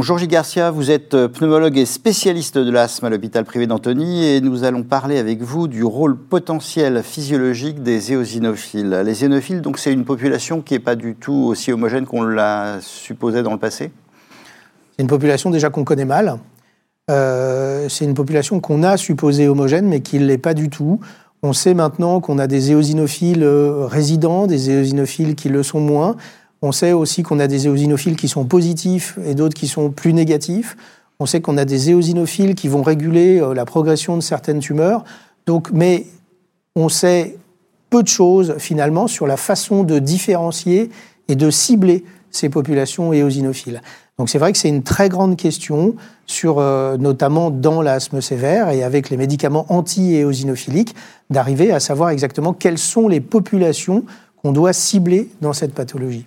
Bonjour Gilles Garcia, vous êtes euh, pneumologue et spécialiste de l'asthme à l'hôpital privé d'Antony et nous allons parler avec vous du rôle potentiel physiologique des éosinophiles. Les éosinophiles, donc c'est une population qui n'est pas du tout aussi homogène qu'on l'a supposé dans le passé C'est une population déjà qu'on connaît mal. Euh, c'est une population qu'on a supposée homogène mais qui ne l'est pas du tout. On sait maintenant qu'on a des éosinophiles euh, résidents, des éosinophiles qui le sont moins. On sait aussi qu'on a des éosinophiles qui sont positifs et d'autres qui sont plus négatifs. On sait qu'on a des éosinophiles qui vont réguler euh, la progression de certaines tumeurs. Donc, mais on sait peu de choses finalement sur la façon de différencier et de cibler ces populations éosinophiles. Donc c'est vrai que c'est une très grande question sur euh, notamment dans l'asthme sévère et avec les médicaments anti-éosinophiliques d'arriver à savoir exactement quelles sont les populations qu'on doit cibler dans cette pathologie.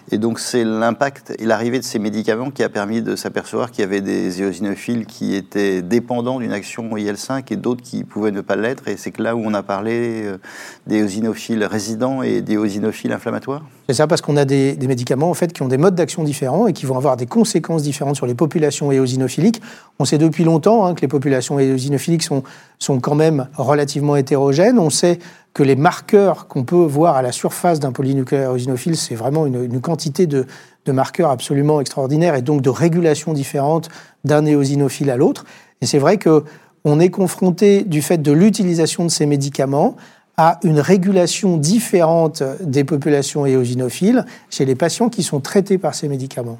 Et donc c'est l'impact et l'arrivée de ces médicaments qui a permis de s'apercevoir qu'il y avait des éosinophiles qui étaient dépendants d'une action IL-5 et d'autres qui pouvaient ne pas l'être. Et c'est que là où on a parlé euh, des éosinophiles résidents et des éosinophiles inflammatoires C'est ça, parce qu'on a des, médicaments en fait, qui ont des modes d'action différents et qui vont avoir des conséquences différentes sur les populations éosinophiliques. On sait depuis longtemps hein, que les populations éosinophiliques sont, sont quand même relativement hétérogènes. On sait que les marqueurs qu'on peut voir à la surface d'un polynucléaire éosinophile, c'est vraiment une, quantité de, marqueurs absolument extraordinaire et donc de régulation différente d'un éosinophile à l'autre. Et c'est vrai qu'on est confronté, du fait de l'utilisation de ces médicaments, à une régulation différente des populations éosinophiles chez les patients qui sont traités par ces médicaments.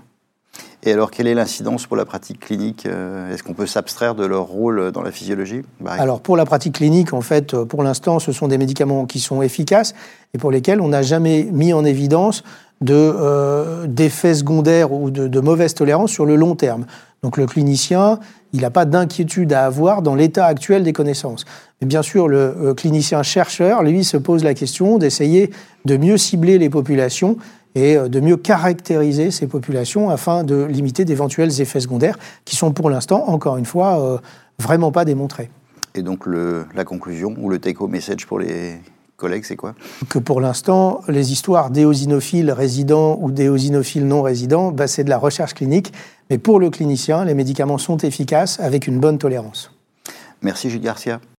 Et alors, quelle est l'incidence pour la pratique clinique euh, Est-ce qu'on peut s'abstraire de leur rôle dans la physiologie Alors, pour la pratique clinique, en fait, pour l'instant, ce sont des médicaments qui sont efficaces et pour lesquels on n'a jamais mis en évidence euh, d'effets secondaires ou de, mauvaise tolérance sur le long terme. Donc, le clinicien, il n'a pas d'inquiétude à avoir dans l'état actuel des connaissances. Mais bien sûr, le clinicien chercheur, lui, se pose la question d'essayer de mieux cibler les populations et euh, de mieux caractériser ces populations afin de limiter d'éventuels effets secondaires qui sont pour l'instant, encore une fois, euh, vraiment pas démontrés. Et donc la conclusion ou le take-home message pour les collègues, c'est quoi Que pour l'instant, les histoires d'éosinophiles résidents ou d'éosinophiles non résidents, bah, c'est de la recherche clinique. Mais pour le clinicien, les médicaments sont efficaces avec une bonne tolérance. Merci Gilles Garcia.